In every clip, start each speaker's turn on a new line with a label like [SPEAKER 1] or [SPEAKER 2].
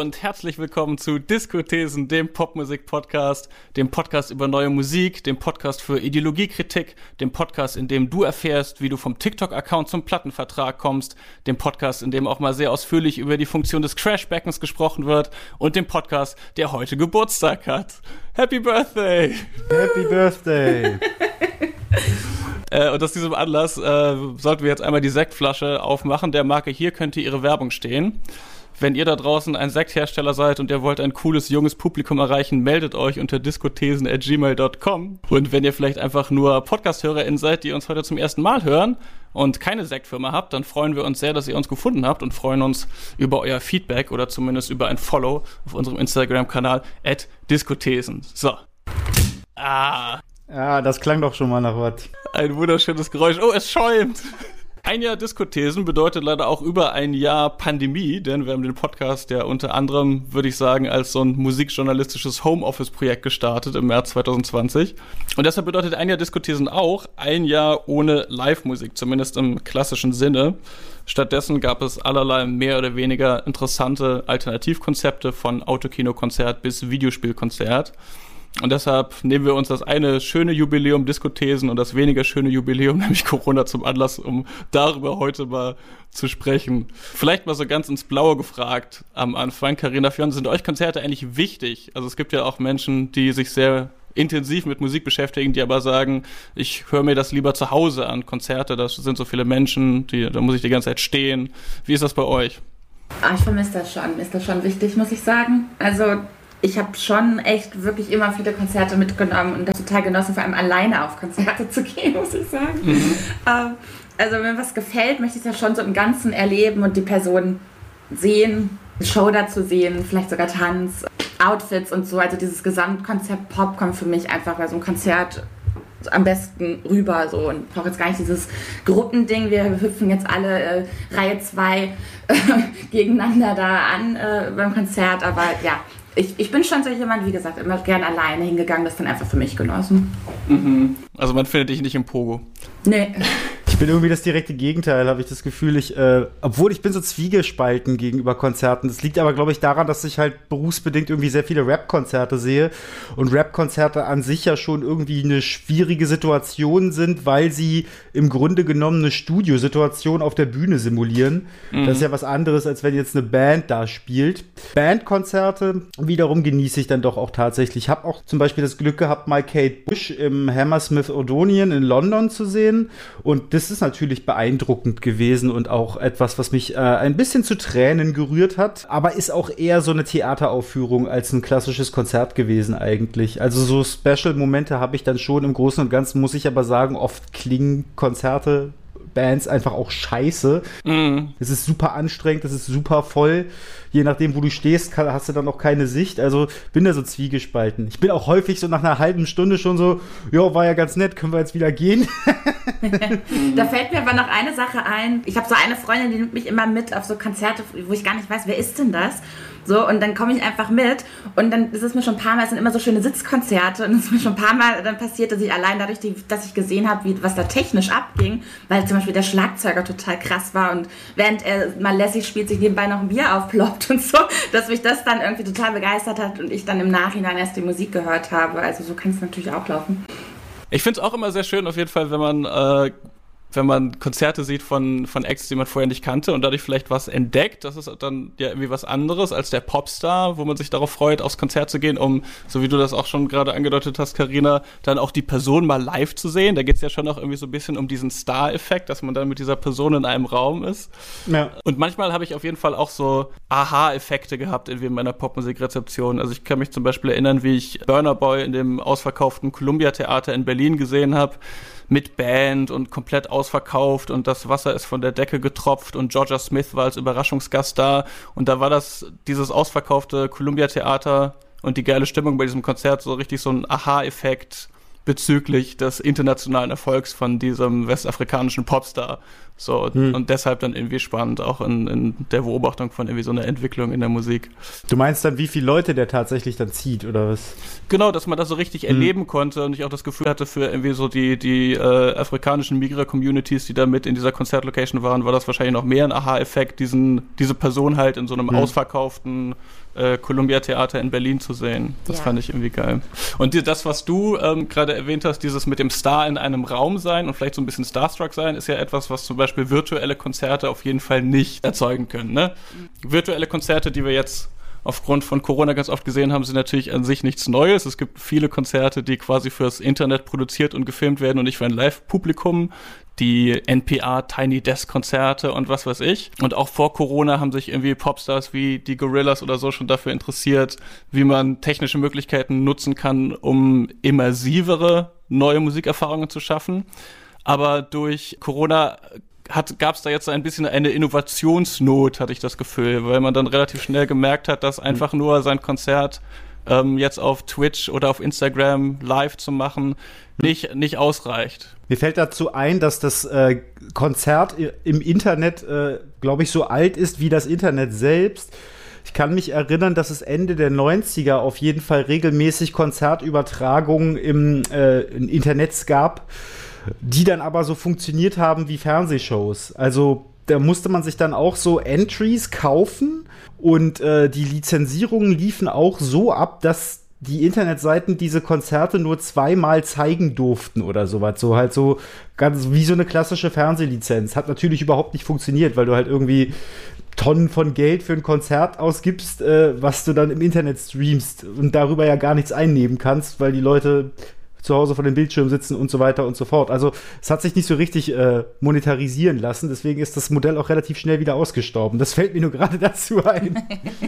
[SPEAKER 1] und herzlich willkommen zu Diskothesen, dem Popmusik-Podcast, dem Podcast über neue Musik, dem Podcast für Ideologiekritik, dem Podcast, in dem du erfährst, wie du vom TikTok-Account zum Plattenvertrag kommst, dem Podcast, in dem auch mal sehr ausführlich über die Funktion des Crashbeckens gesprochen wird und dem Podcast, der heute Geburtstag hat. Happy Birthday!
[SPEAKER 2] Happy Birthday!
[SPEAKER 1] Äh, und aus diesem Anlass äh, sollten wir jetzt einmal die Sektflasche aufmachen. Der Marke hier könnte ihre Werbung stehen. Wenn ihr da draußen ein Sekthersteller seid und ihr wollt ein cooles, junges Publikum erreichen, meldet euch unter diskothesen.gmail.com. Und wenn ihr vielleicht einfach nur Podcast-HörerInnen seid, die uns heute zum ersten Mal hören und keine Sektfirma habt, dann freuen wir uns sehr, dass ihr uns gefunden habt und freuen uns über euer Feedback oder zumindest über ein Follow auf unserem Instagram-Kanal at diskothesen. So.
[SPEAKER 2] Ah. Ja, das klang doch schon mal nach was.
[SPEAKER 1] Ein wunderschönes Geräusch. Oh, es schäumt. Ein Jahr Diskothesen bedeutet leider auch über ein Jahr Pandemie, denn wir haben den Podcast ja unter anderem, würde ich sagen, als so ein musikjournalistisches Homeoffice-Projekt gestartet im März 2020. Und deshalb bedeutet ein Jahr Diskothesen auch ein Jahr ohne Live-Musik, zumindest im klassischen Sinne. Stattdessen gab es allerlei mehr oder weniger interessante Alternativkonzepte von Autokinokonzert bis Videospielkonzert. Und deshalb nehmen wir uns das eine schöne Jubiläum Diskothesen und das weniger schöne Jubiläum, nämlich Corona, zum Anlass, um darüber heute mal zu sprechen. Vielleicht mal so ganz ins Blaue gefragt am Anfang. Carina Fionn, sind euch Konzerte eigentlich wichtig? Also es gibt ja auch Menschen, die sich sehr intensiv mit Musik beschäftigen, die aber sagen, ich höre mir das lieber zu Hause an. Konzerte, das sind so viele Menschen, die, da muss ich die ganze Zeit stehen. Wie ist das bei euch?
[SPEAKER 3] Ah, ich vermisse das schon. Ist das schon wichtig, muss ich sagen. Also ich habe schon echt wirklich immer viele Konzerte mitgenommen und das total genossen, vor allem alleine auf Konzerte zu gehen, muss ich sagen. Mhm. Ähm, also wenn mir was gefällt, möchte ich es ja schon so im Ganzen erleben und die Person sehen, Show dazu sehen, vielleicht sogar Tanz, Outfits und so. Also dieses Gesamtkonzept Pop kommt für mich einfach bei so einem Konzert am besten rüber so und brauche jetzt gar nicht dieses Gruppending, wir hüpfen jetzt alle äh, Reihe 2 äh, gegeneinander da an äh, beim Konzert, aber ja, ich, ich bin schon so jemand, wie gesagt, immer gern alleine hingegangen, das dann einfach für mich genossen.
[SPEAKER 1] Mhm. Also man findet dich nicht im Pogo.
[SPEAKER 3] Nee.
[SPEAKER 2] bin irgendwie das direkte Gegenteil, habe ich das Gefühl. Ich, äh, obwohl ich bin so zwiegespalten gegenüber Konzerten. Das liegt aber, glaube ich, daran, dass ich halt berufsbedingt irgendwie sehr viele Rap-Konzerte sehe und Rap-Konzerte an sich ja schon irgendwie eine schwierige Situation sind, weil sie im Grunde genommen eine Studiosituation auf der Bühne simulieren. Mhm. Das ist ja was anderes, als wenn jetzt eine Band da spielt. Bandkonzerte wiederum genieße ich dann doch auch tatsächlich. Ich habe auch zum Beispiel das Glück gehabt, mal Kate Bush im Hammersmith Odonian in London zu sehen und das ist natürlich beeindruckend gewesen und auch etwas, was mich äh, ein bisschen zu Tränen gerührt hat, aber ist auch eher so eine Theateraufführung als ein klassisches Konzert gewesen eigentlich. Also so Special-Momente habe ich dann schon im Großen und Ganzen, muss ich aber sagen, oft klingen Konzerte Bands einfach auch scheiße. Mhm. Es ist super anstrengend, es ist super voll. Je nachdem, wo du stehst, hast du dann auch keine Sicht. Also bin da so zwiegespalten. Ich bin auch häufig so nach einer halben Stunde schon so, ja, war ja ganz nett, können wir jetzt wieder gehen.
[SPEAKER 3] da fällt mir aber noch eine Sache ein. Ich habe so eine Freundin, die nimmt mich immer mit auf so Konzerte, wo ich gar nicht weiß, wer ist denn das? So, und dann komme ich einfach mit und dann ist es mir schon ein paar Mal, es sind immer so schöne Sitzkonzerte und es ist mir schon ein paar Mal dann passiert, dass ich allein dadurch, dass ich gesehen habe, was da technisch abging, weil zum Beispiel der Schlagzeuger total krass war und während er mal lässig spielt, sich nebenbei noch ein Bier aufploppt und so, dass mich das dann irgendwie total begeistert hat und ich dann im Nachhinein erst die Musik gehört habe. Also so kann es natürlich auch laufen.
[SPEAKER 1] Ich finde es auch immer sehr schön, auf jeden Fall, wenn man äh, wenn man Konzerte sieht von, von Acts, die man vorher nicht kannte und dadurch vielleicht was entdeckt, das ist dann ja irgendwie was anderes als der Popstar, wo man sich darauf freut, aufs Konzert zu gehen, um, so wie du das auch schon gerade angedeutet hast, Karina, dann auch die Person mal live zu sehen. Da geht es ja schon auch irgendwie so ein bisschen um diesen Star-Effekt, dass man dann mit dieser Person in einem Raum ist. Ja. Und manchmal habe ich auf jeden Fall auch so Aha-Effekte gehabt irgendwie in meiner Popmusikrezeption. Also ich kann mich zum Beispiel erinnern, wie ich Burner Boy in dem ausverkauften Columbia Theater in Berlin gesehen habe mit Band und komplett ausverkauft und das Wasser ist von der Decke getropft und Georgia Smith war als Überraschungsgast da und da war das, dieses ausverkaufte Columbia Theater und die geile Stimmung bei diesem Konzert so richtig so ein Aha-Effekt bezüglich des internationalen Erfolgs von diesem westafrikanischen Popstar. So, hm. und deshalb dann irgendwie spannend, auch in, in, der Beobachtung von irgendwie so einer Entwicklung in der Musik.
[SPEAKER 2] Du meinst dann, wie viele Leute der tatsächlich dann zieht, oder was?
[SPEAKER 1] Genau, dass man das so richtig hm. erleben konnte und ich auch das Gefühl hatte, für irgendwie so die, die äh, afrikanischen Migra-Communities, die da mit in dieser Konzertlocation waren, war das wahrscheinlich noch mehr ein Aha-Effekt, diesen, diese Person halt in so einem hm. ausverkauften äh, Columbia Theater in Berlin zu sehen. Das ja. fand ich irgendwie geil. Und die, das, was du ähm, gerade erwähnt hast, dieses mit dem Star in einem Raum sein und vielleicht so ein bisschen Starstruck sein, ist ja etwas, was zum Beispiel virtuelle Konzerte auf jeden Fall nicht erzeugen können. Ne? Mhm. Virtuelle Konzerte, die wir jetzt aufgrund von Corona ganz oft gesehen haben, sind natürlich an sich nichts Neues. Es gibt viele Konzerte, die quasi fürs Internet produziert und gefilmt werden und nicht für ein Live-Publikum die NPR Tiny Desk Konzerte und was weiß ich. Und auch vor Corona haben sich irgendwie Popstars wie die Gorillas oder so schon dafür interessiert, wie man technische Möglichkeiten nutzen kann, um immersivere neue Musikerfahrungen zu schaffen. Aber durch Corona gab es da jetzt ein bisschen eine Innovationsnot, hatte ich das Gefühl, weil man dann relativ schnell gemerkt hat, dass einfach nur sein Konzert ähm, jetzt auf Twitch oder auf Instagram live zu machen, nicht, nicht ausreicht.
[SPEAKER 2] Mir fällt dazu ein, dass das äh, Konzert im Internet, äh, glaube ich, so alt ist wie das Internet selbst. Ich kann mich erinnern, dass es Ende der 90er auf jeden Fall regelmäßig Konzertübertragungen im, äh, im Internet gab, die dann aber so funktioniert haben wie Fernsehshows. Also da musste man sich dann auch so Entries kaufen und äh, die Lizenzierungen liefen auch so ab, dass die Internetseiten diese Konzerte nur zweimal zeigen durften oder sowas. So halt so ganz wie so eine klassische Fernsehlizenz. Hat natürlich überhaupt nicht funktioniert, weil du halt irgendwie Tonnen von Geld für ein Konzert ausgibst, äh, was du dann im Internet streamst und darüber ja gar nichts einnehmen kannst, weil die Leute zu Hause vor dem Bildschirm sitzen und so weiter und so fort. Also es hat sich nicht so richtig äh, monetarisieren lassen, deswegen ist das Modell auch relativ schnell wieder ausgestorben. Das fällt mir nur gerade dazu ein.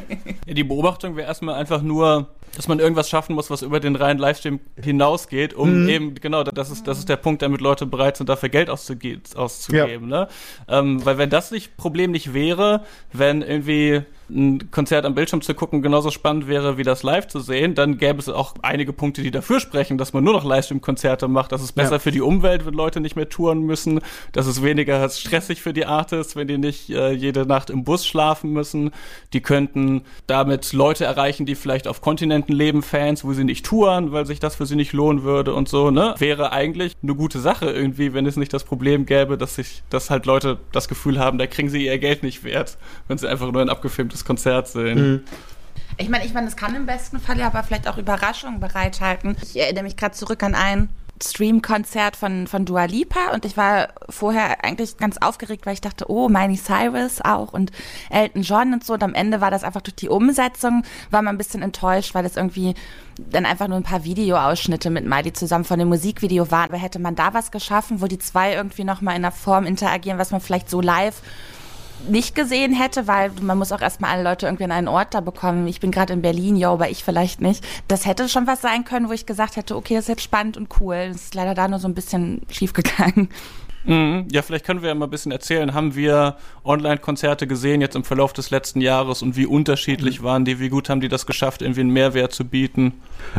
[SPEAKER 1] Die Beobachtung wäre erstmal einfach nur, dass man irgendwas schaffen muss, was über den reinen Livestream hinausgeht, um mhm. eben, genau, das ist, das ist der Punkt, damit Leute bereit sind, dafür Geld auszuge auszugeben. Ja. Ne? Ähm, weil wenn das nicht Problem nicht wäre, wenn irgendwie ein Konzert am Bildschirm zu gucken genauso spannend wäre, wie das live zu sehen, dann gäbe es auch einige Punkte, die dafür sprechen, dass man nur noch Livestream-Konzerte macht. Das ist besser ja. für die Umwelt, wenn Leute nicht mehr touren müssen. Das ist weniger stressig für die Artists, wenn die nicht äh, jede Nacht im Bus schlafen müssen. Die könnten damit Leute erreichen, die vielleicht auf Kontinenten leben, Fans, wo sie nicht touren, weil sich das für sie nicht lohnen würde und so, ne? Wäre eigentlich eine gute Sache irgendwie, wenn es nicht das Problem gäbe, dass sich, dass halt Leute das Gefühl haben, da kriegen sie ihr Geld nicht wert, wenn sie einfach nur ein abgefilmtes Konzert sehen. Mhm.
[SPEAKER 4] Ich meine, ich meine, das kann im besten Fall ja aber vielleicht auch Überraschungen bereithalten. Ich erinnere mich gerade zurück an ein Stream-Konzert von, von Dua Lipa und ich war vorher eigentlich ganz aufgeregt, weil ich dachte, oh, Miley Cyrus auch und Elton John und so. Und am Ende war das einfach durch die Umsetzung, war man ein bisschen enttäuscht, weil es irgendwie dann einfach nur ein paar Videoausschnitte mit Miley zusammen von dem Musikvideo waren. Aber hätte man da was geschaffen, wo die zwei irgendwie nochmal in einer Form interagieren, was man vielleicht so live nicht gesehen hätte, weil man muss auch erstmal alle Leute irgendwie an einen Ort da bekommen. Ich bin gerade in Berlin, ja, aber ich vielleicht nicht. Das hätte schon was sein können, wo ich gesagt hätte, okay, das ist jetzt spannend und cool. Das ist leider da nur so ein bisschen schief gegangen.
[SPEAKER 1] Mhm. Ja, vielleicht können wir ja mal ein bisschen erzählen. Haben wir Online-Konzerte gesehen jetzt im Verlauf des letzten Jahres und wie unterschiedlich mhm. waren die? Wie gut haben die das geschafft, irgendwie einen Mehrwert zu bieten?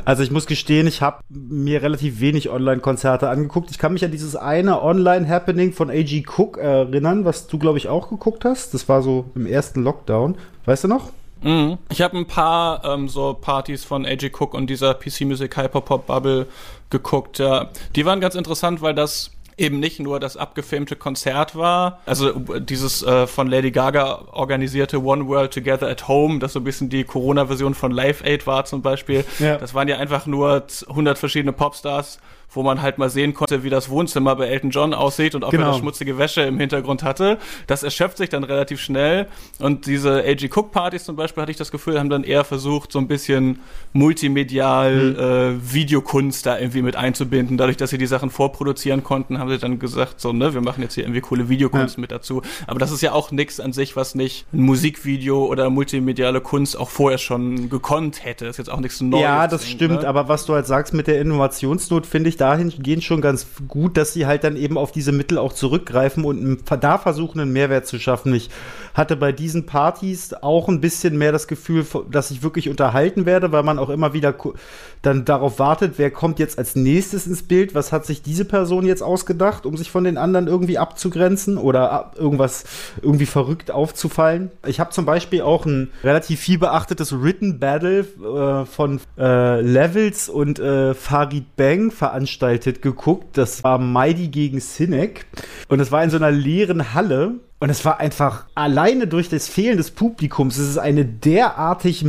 [SPEAKER 2] Also ich muss gestehen, ich habe mir relativ wenig Online-Konzerte angeguckt. Ich kann mich an dieses eine Online-Happening von A.G. Cook erinnern, was du, glaube ich, auch geguckt hast. Das war so im ersten Lockdown. Weißt du noch?
[SPEAKER 1] Mhm. Ich habe ein paar ähm, so Partys von AJ Cook und dieser PC Music Hyperpop Bubble geguckt. Ja. Die waren ganz interessant, weil das eben nicht nur das abgefilmte Konzert war, also dieses äh, von Lady Gaga organisierte One World Together at Home, das so ein bisschen die Corona-Version von Live Aid war zum Beispiel. Ja. Das waren ja einfach nur 100 verschiedene Popstars wo man halt mal sehen konnte, wie das Wohnzimmer bei Elton John aussieht und ob genau. er das schmutzige Wäsche im Hintergrund hatte. Das erschöpft sich dann relativ schnell. Und diese A.G. Cook-Partys zum Beispiel, hatte ich das Gefühl, haben dann eher versucht, so ein bisschen multimedial mhm. äh, Videokunst da irgendwie mit einzubinden. Dadurch, dass sie die Sachen vorproduzieren konnten, haben sie dann gesagt, so, ne, wir machen jetzt hier irgendwie coole Videokunst ja. mit dazu. Aber das ist ja auch nichts an sich, was nicht ein Musikvideo oder multimediale Kunst auch vorher schon gekonnt hätte. Das ist jetzt auch nichts Neues.
[SPEAKER 2] Ja, das Ding, stimmt. Ne? Aber was du halt sagst mit der Innovationsnot, finde ich dahingehend schon ganz gut, dass sie halt dann eben auf diese Mittel auch zurückgreifen und da versuchen, einen Mehrwert zu schaffen. Ich hatte bei diesen Partys auch ein bisschen mehr das Gefühl, dass ich wirklich unterhalten werde, weil man auch immer wieder dann darauf wartet, wer kommt jetzt als nächstes ins Bild, was hat sich diese Person jetzt ausgedacht, um sich von den anderen irgendwie abzugrenzen oder irgendwas irgendwie verrückt aufzufallen. Ich habe zum Beispiel auch ein relativ viel beachtetes Written Battle äh, von äh, Levels und äh, Farid Bang veranstaltet geguckt. Das war Mighty gegen Sinek und es war in so einer leeren Halle und es war einfach alleine durch das Fehlen des Publikums. Es ist eine derartig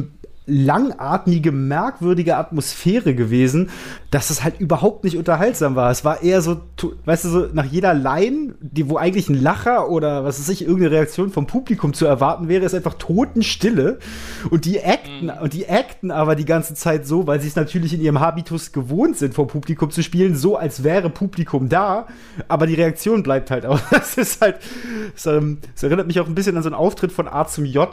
[SPEAKER 2] langatmige, merkwürdige Atmosphäre gewesen, dass es halt überhaupt nicht unterhaltsam war. Es war eher so, weißt du, so nach jeder Line, die, wo eigentlich ein Lacher oder was weiß ich, irgendeine Reaktion vom Publikum zu erwarten wäre, ist einfach Totenstille. Und die acten, mhm. und die acten aber die ganze Zeit so, weil sie es natürlich in ihrem Habitus gewohnt sind, vor Publikum zu spielen, so als wäre Publikum da, aber die Reaktion bleibt halt auch. Das ist halt, es, ähm, erinnert mich auch ein bisschen an so einen Auftritt von A zum J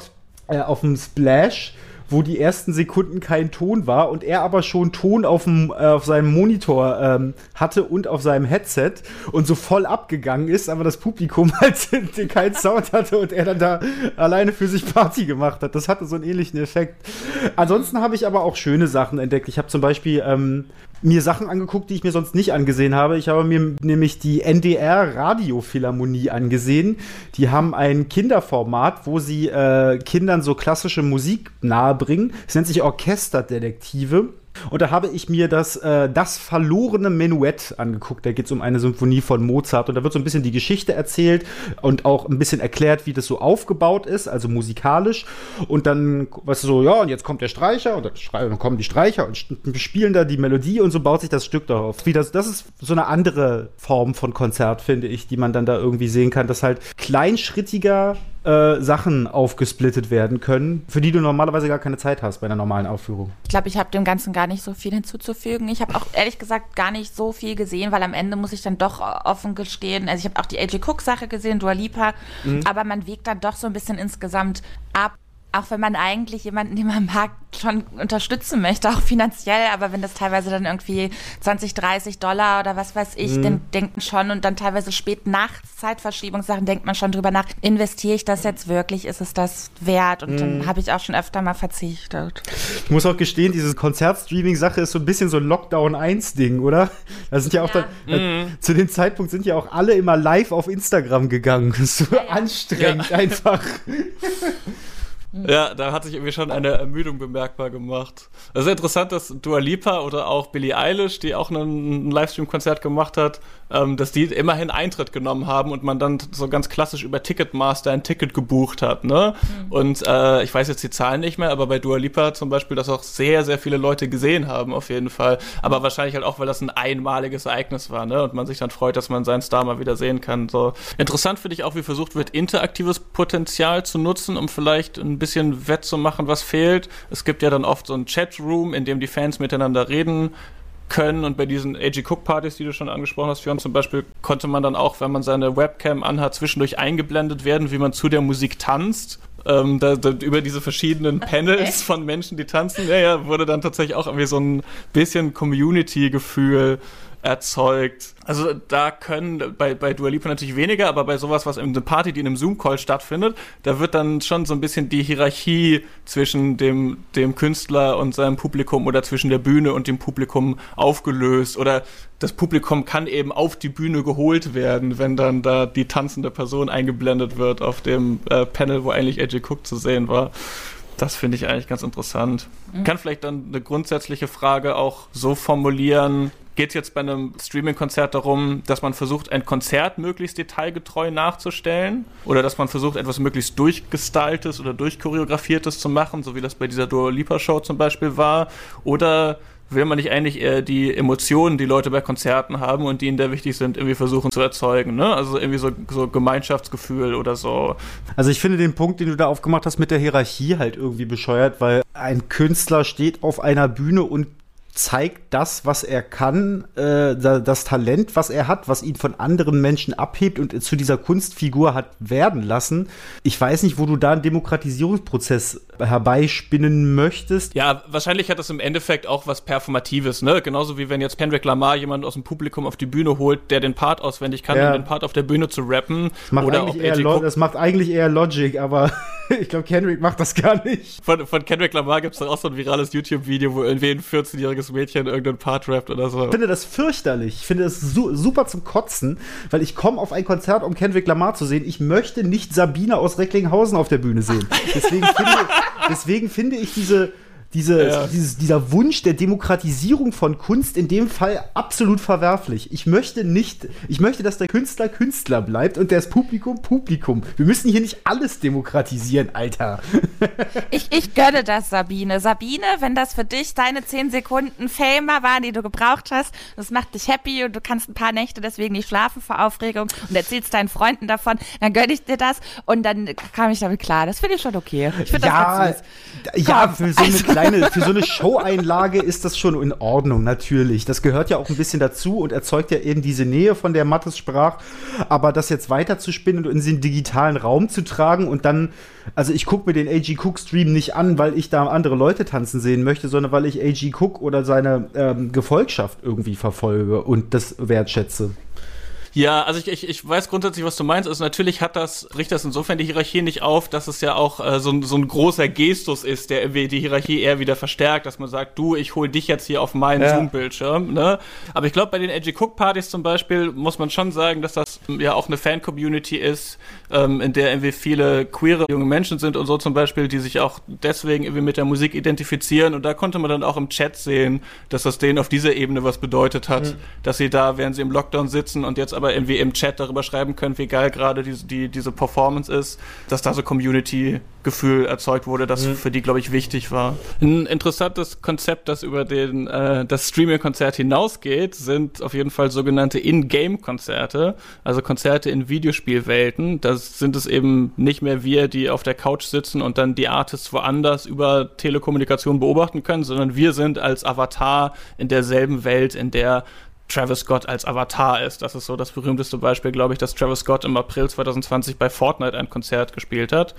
[SPEAKER 2] äh, auf dem Splash wo die ersten Sekunden kein Ton war und er aber schon Ton auf, dem, äh, auf seinem Monitor ähm, hatte und auf seinem Headset und so voll abgegangen ist, aber das Publikum halt keinen Sound hatte und er dann da alleine für sich Party gemacht hat. Das hatte so einen ähnlichen Effekt. Ansonsten habe ich aber auch schöne Sachen entdeckt. Ich habe zum Beispiel ähm, mir Sachen angeguckt, die ich mir sonst nicht angesehen habe. Ich habe mir nämlich die NDR Radiophilharmonie angesehen. Die haben ein Kinderformat, wo sie äh, Kindern so klassische Musik nahebringen. Es nennt sich Orchesterdetektive. Und da habe ich mir das, äh, das verlorene Menuett angeguckt. Da geht es um eine Symphonie von Mozart. Und da wird so ein bisschen die Geschichte erzählt und auch ein bisschen erklärt, wie das so aufgebaut ist, also musikalisch. Und dann, weißt du, so, ja, und jetzt kommt der Streicher und dann, kommen die Streicher und spielen da die Melodie und so baut sich das Stück darauf. Das, das ist so eine andere Form von Konzert, finde ich, die man dann da irgendwie sehen kann, dass halt kleinschrittiger äh, Sachen aufgesplittet werden können, für die du normalerweise gar keine Zeit hast bei einer normalen Aufführung.
[SPEAKER 4] Ich glaube, ich habe dem Ganzen gar nicht so viel hinzuzufügen. Ich habe auch ehrlich gesagt gar nicht so viel gesehen, weil am Ende muss ich dann doch offen gestehen. Also ich habe auch die AJ Cook Sache gesehen, Dua Lipa, mhm. aber man wägt dann doch so ein bisschen insgesamt ab, auch wenn man eigentlich jemanden, den man mag, schon unterstützen möchte, auch finanziell, aber wenn das teilweise dann irgendwie 20, 30 Dollar oder was weiß ich, mhm. dann denkt man schon und dann teilweise spät nachts Zeitverschiebungssachen, denkt man schon drüber nach, investiere ich das jetzt wirklich, ist es das wert? Und mhm. dann habe ich auch schon öfter mal verzichtet.
[SPEAKER 2] Ich muss auch gestehen, diese Konzertstreaming-Sache ist so ein bisschen so ein Lockdown-1-Ding, oder? Da sind ja auch ja. Dann, mhm. zu dem Zeitpunkt sind ja auch alle immer live auf Instagram gegangen. So ja, ja. anstrengend einfach.
[SPEAKER 1] Ja, da hat sich irgendwie schon eine Ermüdung bemerkbar gemacht. Es ist interessant, dass Dua Lipa oder auch Billie Eilish, die auch ein Livestream-Konzert gemacht hat, ähm, dass die immerhin Eintritt genommen haben und man dann so ganz klassisch über Ticketmaster ein Ticket gebucht hat. Ne? Mhm. Und äh, ich weiß jetzt die Zahlen nicht mehr, aber bei Dua Lipa zum Beispiel, dass auch sehr, sehr viele Leute gesehen haben, auf jeden Fall. Aber wahrscheinlich halt auch, weil das ein einmaliges Ereignis war, ne? Und man sich dann freut, dass man seinen Star mal wieder sehen kann. So interessant finde ich auch, wie versucht wird, interaktives Potenzial zu nutzen, um vielleicht ein bisschen wettzumachen, was fehlt. Es gibt ja dann oft so ein Chatroom, in dem die Fans miteinander reden können und bei diesen AG Cook Partys, die du schon angesprochen hast, Fionn, zum Beispiel, konnte man dann auch, wenn man seine Webcam anhat, zwischendurch eingeblendet werden, wie man zu der Musik tanzt. Ähm, da, da, über diese verschiedenen Panels okay. von Menschen, die tanzen, ja, ja, wurde dann tatsächlich auch irgendwie so ein bisschen Community-Gefühl erzeugt. Also da können bei, bei Dua Lipa natürlich weniger, aber bei sowas, was in einer Party, die in einem Zoom-Call stattfindet, da wird dann schon so ein bisschen die Hierarchie zwischen dem, dem Künstler und seinem Publikum oder zwischen der Bühne und dem Publikum aufgelöst oder das Publikum kann eben auf die Bühne geholt werden, wenn dann da die tanzende Person eingeblendet wird auf dem äh, Panel, wo eigentlich AJ Cook zu sehen war. Das finde ich eigentlich ganz interessant. Mhm. Kann vielleicht dann eine grundsätzliche Frage auch so formulieren, geht es jetzt bei einem Streaming-Konzert darum, dass man versucht, ein Konzert möglichst detailgetreu nachzustellen oder dass man versucht, etwas möglichst durchgestyltes oder durchchoreografiertes zu machen, so wie das bei dieser Dua Lipa Show zum Beispiel war? Oder will man nicht eigentlich eher die Emotionen, die Leute bei Konzerten haben und die ihnen da wichtig sind, irgendwie versuchen zu erzeugen, ne? Also irgendwie so, so Gemeinschaftsgefühl oder so.
[SPEAKER 2] Also ich finde den Punkt, den du da aufgemacht hast mit der Hierarchie halt irgendwie bescheuert, weil ein Künstler steht auf einer Bühne und zeigt das, was er kann, äh, das Talent, was er hat, was ihn von anderen Menschen abhebt und zu dieser Kunstfigur hat werden lassen. Ich weiß nicht, wo du da einen Demokratisierungsprozess herbeispinnen möchtest.
[SPEAKER 1] Ja, wahrscheinlich hat das im Endeffekt auch was Performatives, ne? Genauso wie wenn jetzt Kendrick Lamar jemanden aus dem Publikum auf die Bühne holt, der den Part auswendig kann, ja. um den Part auf der Bühne zu rappen.
[SPEAKER 2] Das macht, oder eigentlich, eher das macht eigentlich eher Logic, aber ich glaube, Kendrick macht das gar nicht.
[SPEAKER 1] Von, von Kendrick Lamar gibt es auch so ein virales YouTube-Video, wo irgendwie ein 14-jähriges Mädchen irgendeinen Part rappt oder so.
[SPEAKER 2] Ich finde das fürchterlich. Ich finde das su super zum Kotzen, weil ich komme auf ein Konzert, um Kendrick Lamar zu sehen. Ich möchte nicht Sabine aus Recklinghausen auf der Bühne sehen. Deswegen finde, deswegen finde ich diese diese, ja. dieses, dieser Wunsch der Demokratisierung von Kunst in dem Fall absolut verwerflich. Ich möchte nicht, ich möchte, dass der Künstler Künstler bleibt und das Publikum Publikum. Wir müssen hier nicht alles demokratisieren, Alter.
[SPEAKER 4] Ich, ich gönne das, Sabine. Sabine, wenn das für dich deine 10 Sekunden Famer waren, die du gebraucht hast, das macht dich happy und du kannst ein paar Nächte deswegen nicht schlafen vor Aufregung und erzählst deinen Freunden davon, dann gönne ich dir das und dann kam ich damit klar. Das finde ich schon okay. Ich finde
[SPEAKER 2] ja, das ganz süß. Ja, für so eine kleine, für so eine Show-Einlage ist das schon in Ordnung, natürlich. Das gehört ja auch ein bisschen dazu und erzeugt ja eben diese Nähe, von der Mattes sprach. Aber das jetzt weiter zu spinnen und in den digitalen Raum zu tragen und dann, also ich gucke mir den AG Cook Stream nicht an, weil ich da andere Leute tanzen sehen möchte, sondern weil ich AG Cook oder seine ähm, Gefolgschaft irgendwie verfolge und das wertschätze.
[SPEAKER 1] Ja, also ich, ich, ich weiß grundsätzlich, was du meinst. Also natürlich hat das, richtet das insofern die Hierarchie nicht auf, dass es ja auch äh, so, ein, so ein großer Gestus ist, der die Hierarchie eher wieder verstärkt, dass man sagt, du, ich hol dich jetzt hier auf meinen ja. Zoom-Bildschirm. Ne? Aber ich glaube, bei den Edgy Cook-Partys zum Beispiel muss man schon sagen, dass das ja auch eine Fan-Community ist, ähm, in der irgendwie viele queere junge Menschen sind und so zum Beispiel, die sich auch deswegen irgendwie mit der Musik identifizieren. Und da konnte man dann auch im Chat sehen, dass das denen auf dieser Ebene was bedeutet hat, mhm. dass sie da, während sie im Lockdown sitzen und jetzt aber irgendwie im Chat darüber schreiben können, wie geil gerade die, die, diese Performance ist, dass da so Community-Gefühl erzeugt wurde, das mhm. für die, glaube ich, wichtig war. Ein interessantes Konzept, das über den, äh, das Streaming-Konzert hinausgeht, sind auf jeden Fall sogenannte In-Game-Konzerte, also Konzerte in Videospielwelten. Das sind es eben nicht mehr wir, die auf der Couch sitzen und dann die Artists woanders über Telekommunikation beobachten können, sondern wir sind als Avatar in derselben Welt, in der Travis Scott als Avatar ist. Das ist so das berühmteste Beispiel, glaube ich, dass Travis Scott im April 2020 bei Fortnite ein Konzert gespielt hat.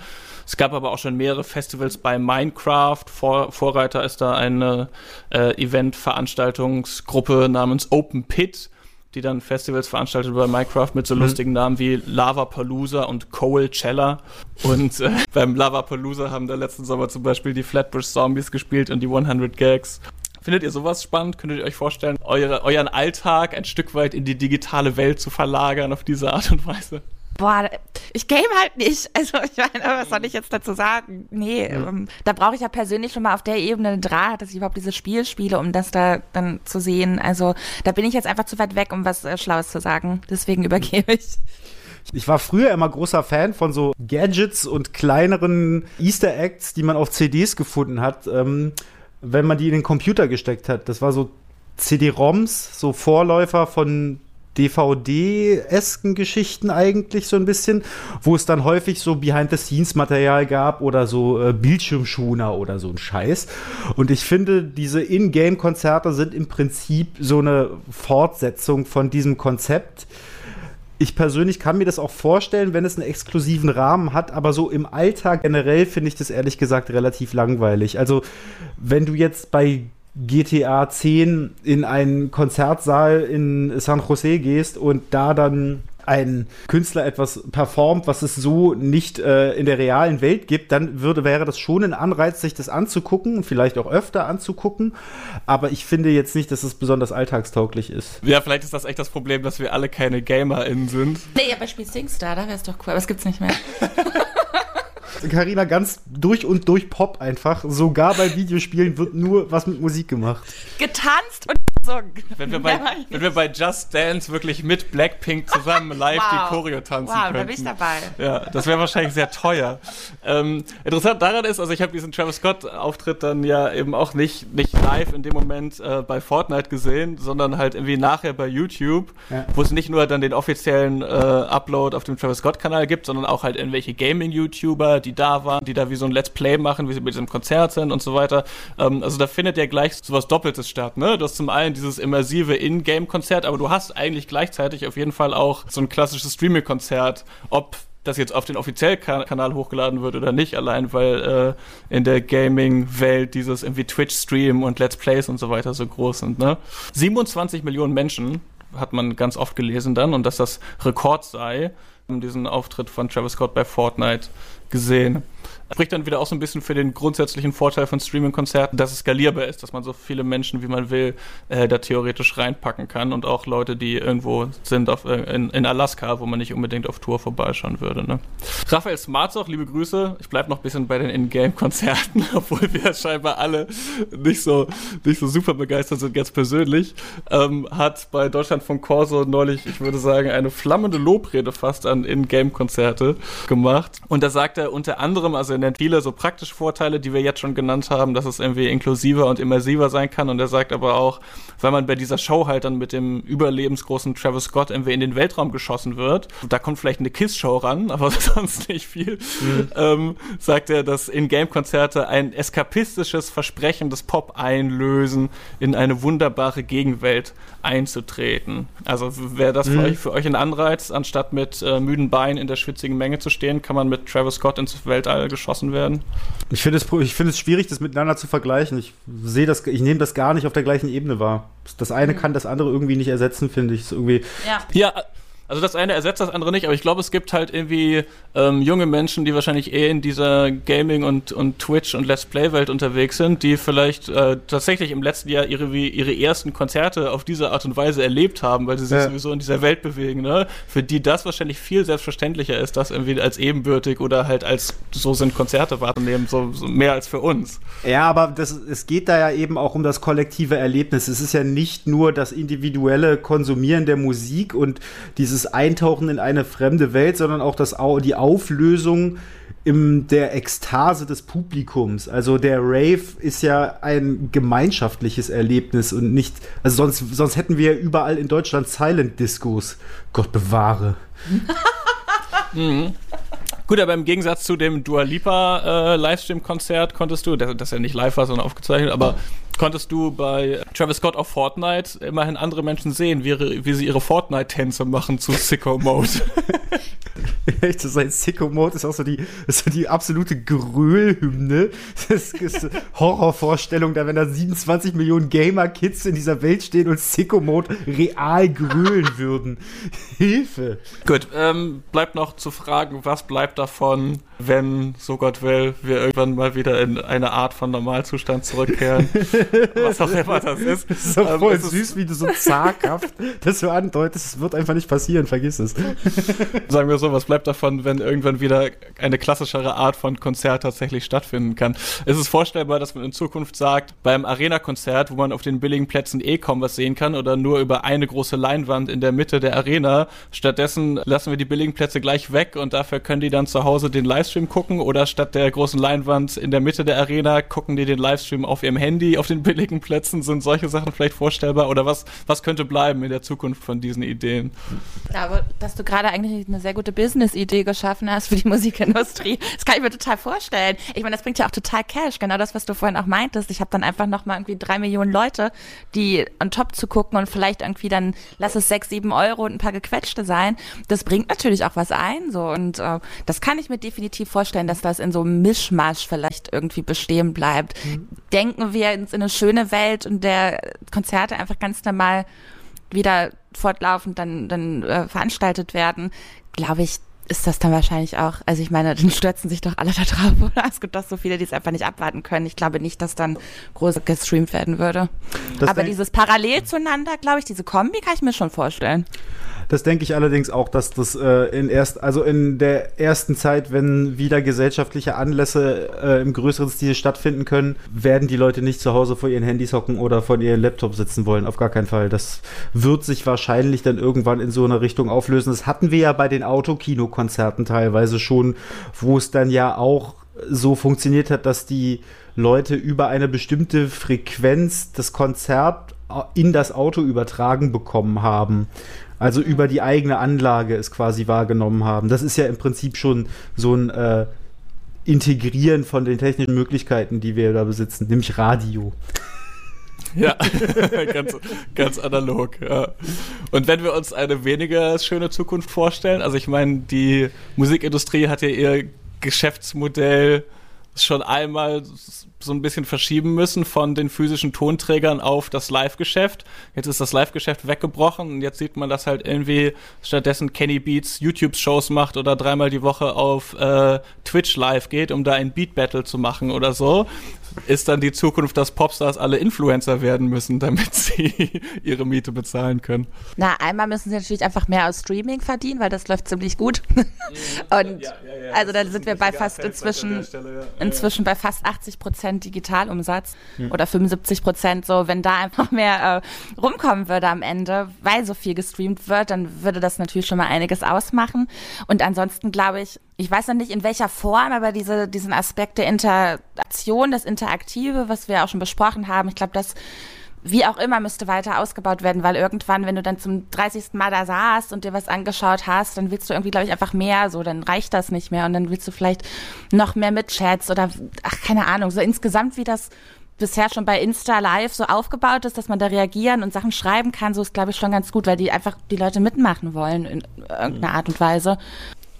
[SPEAKER 1] Es gab aber auch schon mehrere Festivals bei Minecraft. Vor, Vorreiter ist da eine äh, Event-Veranstaltungsgruppe namens Open Pit, die dann Festivals veranstaltet bei Minecraft mit so mhm. lustigen Namen wie Lava Palooza und Coal-Cella. Und äh, beim Lava Palooza haben da letzten Sommer zum Beispiel die Flatbush Zombies gespielt und die 100 Gags. Findet ihr sowas spannend? Könntet ihr euch vorstellen, eure, euren Alltag ein Stück weit in die digitale Welt zu verlagern auf diese Art und Weise?
[SPEAKER 4] Boah, ich game halt nicht. Also ich meine, was soll ich jetzt dazu sagen? Nee, ähm, da brauche ich ja persönlich schon mal auf der Ebene einen Draht, dass ich überhaupt dieses Spiel spiele, um das da dann zu sehen. Also da bin ich jetzt einfach zu weit weg, um was äh, Schlaues zu sagen. Deswegen übergebe ich.
[SPEAKER 2] Ich war früher immer großer Fan von so Gadgets und kleineren Easter Eggs, die man auf CDs gefunden hat. Ähm, wenn man die in den Computer gesteckt hat. Das war so CD-ROMs, so Vorläufer von DVD-esken Geschichten eigentlich so ein bisschen, wo es dann häufig so Behind-the-Scenes-Material gab oder so äh, Bildschirmschoner oder so ein Scheiß. Und ich finde, diese In-Game-Konzerte sind im Prinzip so eine Fortsetzung von diesem Konzept ich persönlich kann mir das auch vorstellen, wenn es einen exklusiven Rahmen hat, aber so im Alltag generell finde ich das ehrlich gesagt relativ langweilig. Also, wenn du jetzt bei GTA 10 in einen Konzertsaal in San Jose gehst und da dann ein Künstler etwas performt, was es so nicht äh, in der realen Welt gibt, dann würde, wäre das schon ein Anreiz, sich das anzugucken und vielleicht auch öfter anzugucken. Aber ich finde jetzt nicht, dass es besonders alltagstauglich ist.
[SPEAKER 1] Ja, vielleicht ist das echt das Problem, dass wir alle keine GamerInnen sind.
[SPEAKER 4] Nee, aber spielt Singstar, da wäre es doch cool, aber es gibt's nicht mehr.
[SPEAKER 2] Carina ganz durch und durch Pop einfach. Sogar bei Videospielen wird nur was mit Musik gemacht.
[SPEAKER 4] Getanzt und
[SPEAKER 1] Wenn wir, bei, wenn wir bei Just Dance wirklich mit Blackpink zusammen live wow. die Choreo tanzen wow, könnten. Wow, da bin ich dabei. Ja, das wäre wahrscheinlich sehr teuer. Ähm, interessant daran ist, also ich habe diesen Travis Scott-Auftritt dann ja eben auch nicht, nicht live in dem Moment äh, bei Fortnite gesehen, sondern halt irgendwie nachher bei YouTube, ja. wo es nicht nur dann den offiziellen äh, Upload auf dem Travis Scott-Kanal gibt, sondern auch halt irgendwelche Gaming-YouTuber, die da waren, die da wie so ein Let's Play machen, wie sie mit diesem Konzert sind und so weiter. Ähm, also da findet ja gleich sowas Doppeltes statt, ne? Du hast zum einen dieses immersive In-Game-Konzert, aber du hast eigentlich gleichzeitig auf jeden Fall auch so ein klassisches Streaming-Konzert, ob das jetzt auf den offiziellen Kanal hochgeladen wird oder nicht, allein weil äh, in der Gaming-Welt dieses irgendwie Twitch-Stream und Let's Plays und so weiter so groß sind. Ne? 27 Millionen Menschen hat man ganz oft gelesen dann und dass das Rekord sei, diesen Auftritt von Travis Scott bei Fortnite gesehen spricht dann wieder auch so ein bisschen für den grundsätzlichen Vorteil von Streaming-Konzerten, dass es skalierbar ist, dass man so viele Menschen, wie man will, äh, da theoretisch reinpacken kann und auch Leute, die irgendwo sind auf, äh, in, in, Alaska, wo man nicht unbedingt auf Tour vorbeischauen würde. Ne? Raphael Smarzoch, liebe Grüße. Ich bleibe noch ein bisschen bei den In-Game-Konzerten, obwohl wir scheinbar alle nicht so, nicht so super begeistert sind, ganz persönlich. Ähm, hat bei Deutschland von Corso neulich, ich würde sagen, eine flammende Lobrede fast an In-Game-Konzerte gemacht. Und da sagt er unter anderem, also nennt viele so praktische Vorteile, die wir jetzt schon genannt haben, dass es irgendwie inklusiver und immersiver sein kann. Und er sagt aber auch, weil man bei dieser Show halt dann mit dem überlebensgroßen Travis Scott irgendwie in den Weltraum geschossen wird, da kommt vielleicht eine Kiss-Show ran, aber sonst nicht viel, mhm. ähm, sagt er, dass In-Game-Konzerte ein eskapistisches Versprechen des Pop einlösen, in eine wunderbare Gegenwelt einzutreten. Also wäre das mhm. für, euch, für euch ein Anreiz, anstatt mit äh, müden Beinen in der schwitzigen Menge zu stehen, kann man mit Travis Scott ins Weltall geschossen werden?
[SPEAKER 2] Ich finde es, find es schwierig, das miteinander zu vergleichen. Ich sehe das, ich nehme das gar nicht auf der gleichen Ebene wahr. Das eine mhm. kann das andere irgendwie nicht ersetzen, finde ich. irgendwie
[SPEAKER 1] ja. ja, also das eine ersetzt das andere nicht, aber ich glaube, es gibt halt irgendwie ähm, junge Menschen, die wahrscheinlich eher in dieser Gaming- und, und Twitch- und Let's Play-Welt unterwegs sind, die vielleicht äh, tatsächlich im letzten Jahr ihre, ihre ersten Konzerte auf diese Art und Weise erlebt haben, weil sie sich ja. sowieso in dieser Welt bewegen, ne? Für die das wahrscheinlich viel selbstverständlicher ist, das irgendwie als ebenbürtig oder halt als so sind Konzerte wahrzunehmen, so, so mehr als für uns.
[SPEAKER 2] Ja, aber das, es geht da ja eben auch um das kollektive Erlebnis. Es ist ja nicht nur das individuelle Konsumieren der Musik und dieses dieses Eintauchen in eine fremde Welt, sondern auch das, die Auflösung in der Ekstase des Publikums. Also der Rave ist ja ein gemeinschaftliches Erlebnis und nicht, also sonst, sonst hätten wir überall in Deutschland Silent Discos. Gott bewahre.
[SPEAKER 1] mhm. Gut, aber im Gegensatz zu dem Dua Lipa äh, Livestream-Konzert konntest du, das, das ja nicht live war, sondern aufgezeichnet, aber konntest du bei Travis Scott auf Fortnite immerhin andere Menschen sehen, wie, wie sie ihre Fortnite-Tänze machen zu Sicko Mode.
[SPEAKER 2] Echt, sein Sicko Mode ist auch so die, so die absolute Grölhymne. Das ist Horrorvorstellung, da wenn da 27 Millionen Gamer-Kids in dieser Welt stehen und Sicko Mode real grölen würden. Hilfe.
[SPEAKER 1] Gut, ähm, bleibt noch zu fragen, was bleibt davon, wenn, so Gott will, wir irgendwann mal wieder in eine Art von Normalzustand zurückkehren. was auch immer das ist. Das
[SPEAKER 2] ist so ähm, voll süß, wie du so zaghaft das so andeutest. Es wird einfach nicht passieren, vergiss es.
[SPEAKER 1] Sagen wir so, was bleibt davon, wenn irgendwann wieder eine klassischere Art von Konzert tatsächlich stattfinden kann? Es ist vorstellbar, dass man in Zukunft sagt, beim Arena-Konzert, wo man auf den billigen Plätzen eh kaum was sehen kann oder nur über eine große Leinwand in der Mitte der Arena, stattdessen lassen wir die billigen Plätze gleich weg und dafür können die dann zu Hause den Livestream gucken oder statt der großen Leinwand in der Mitte der Arena gucken die den Livestream auf ihrem Handy auf den billigen Plätzen. Sind solche Sachen vielleicht vorstellbar oder was, was könnte bleiben in der Zukunft von diesen Ideen?
[SPEAKER 3] Ich glaube, dass du gerade eigentlich eine sehr gute Business-Idee geschaffen hast für die Musikindustrie. Das kann ich mir total vorstellen. Ich meine, das bringt ja auch total Cash. Genau das, was du vorhin auch meintest. Ich habe dann einfach nochmal irgendwie drei Millionen Leute, die on top zu gucken und vielleicht irgendwie dann, lass es sechs, sieben Euro und ein paar gequetschte sein. Das bringt natürlich auch was ein. So und äh, das kann ich mir definitiv vorstellen, dass das in so einem Mischmasch vielleicht irgendwie bestehen bleibt. Mhm. Denken wir in eine schöne Welt und der Konzerte einfach ganz normal wieder fortlaufend dann, dann äh, veranstaltet werden, glaube ich, ist das dann wahrscheinlich auch, also ich meine, dann stürzen sich doch alle da drauf, oder? Es gibt doch so viele, die es einfach nicht abwarten können. Ich glaube nicht, dass dann groß gestreamt werden würde. Das Aber dieses parallel zueinander, glaube ich, diese Kombi kann ich mir schon vorstellen.
[SPEAKER 2] Das denke ich allerdings auch, dass das äh, in erst, also in der ersten Zeit, wenn wieder gesellschaftliche Anlässe äh, im größeren Stil stattfinden können, werden die Leute nicht zu Hause vor ihren Handys hocken oder vor ihren Laptop sitzen wollen. Auf gar keinen Fall. Das wird sich wahrscheinlich dann irgendwann in so eine Richtung auflösen. Das hatten wir ja bei den Autokinokonzerten teilweise schon, wo es dann ja auch so funktioniert hat, dass die Leute über eine bestimmte Frequenz das Konzert in das Auto übertragen bekommen haben. Also über die eigene Anlage es quasi wahrgenommen haben. Das ist ja im Prinzip schon so ein äh, Integrieren von den technischen Möglichkeiten, die wir da besitzen, nämlich Radio.
[SPEAKER 1] Ja, ganz, ganz analog. Ja. Und wenn wir uns eine weniger schöne Zukunft vorstellen, also ich meine, die Musikindustrie hat ja ihr Geschäftsmodell schon einmal so ein bisschen verschieben müssen von den physischen Tonträgern auf das Live-Geschäft. Jetzt ist das Live-Geschäft weggebrochen und jetzt sieht man, dass halt irgendwie stattdessen Kenny Beats YouTube-Shows macht oder dreimal die Woche auf äh, Twitch live geht, um da ein Beat-Battle zu machen oder so ist dann die Zukunft, dass Popstars alle Influencer werden müssen, damit sie ihre Miete bezahlen können?
[SPEAKER 3] Na, einmal müssen sie natürlich einfach mehr aus Streaming verdienen, weil das läuft ziemlich gut. Mhm. Und ja, ja, ja, also dann sind wir bei fast inzwischen, Stelle, inzwischen bei fast 80 Prozent Digitalumsatz hm. oder 75 Prozent. So, wenn da einfach mehr äh, rumkommen würde am Ende, weil so viel gestreamt wird, dann würde das natürlich schon mal einiges ausmachen. Und ansonsten glaube ich, ich weiß noch nicht in welcher Form, aber diese, diesen Aspekt der Interaktion, das Interaktive, was wir auch schon besprochen haben, ich glaube, das wie auch immer müsste weiter ausgebaut werden, weil irgendwann, wenn du dann zum 30. Mal da saßt und dir was angeschaut hast, dann willst du irgendwie, glaube ich, einfach mehr, so, dann reicht das nicht mehr und dann willst du vielleicht noch mehr mit Chats oder, ach, keine Ahnung, so insgesamt, wie das bisher schon bei Insta Live so aufgebaut ist, dass man da reagieren und Sachen schreiben kann, so ist, glaube ich, schon ganz gut, weil die einfach die Leute mitmachen wollen in irgendeiner Art und Weise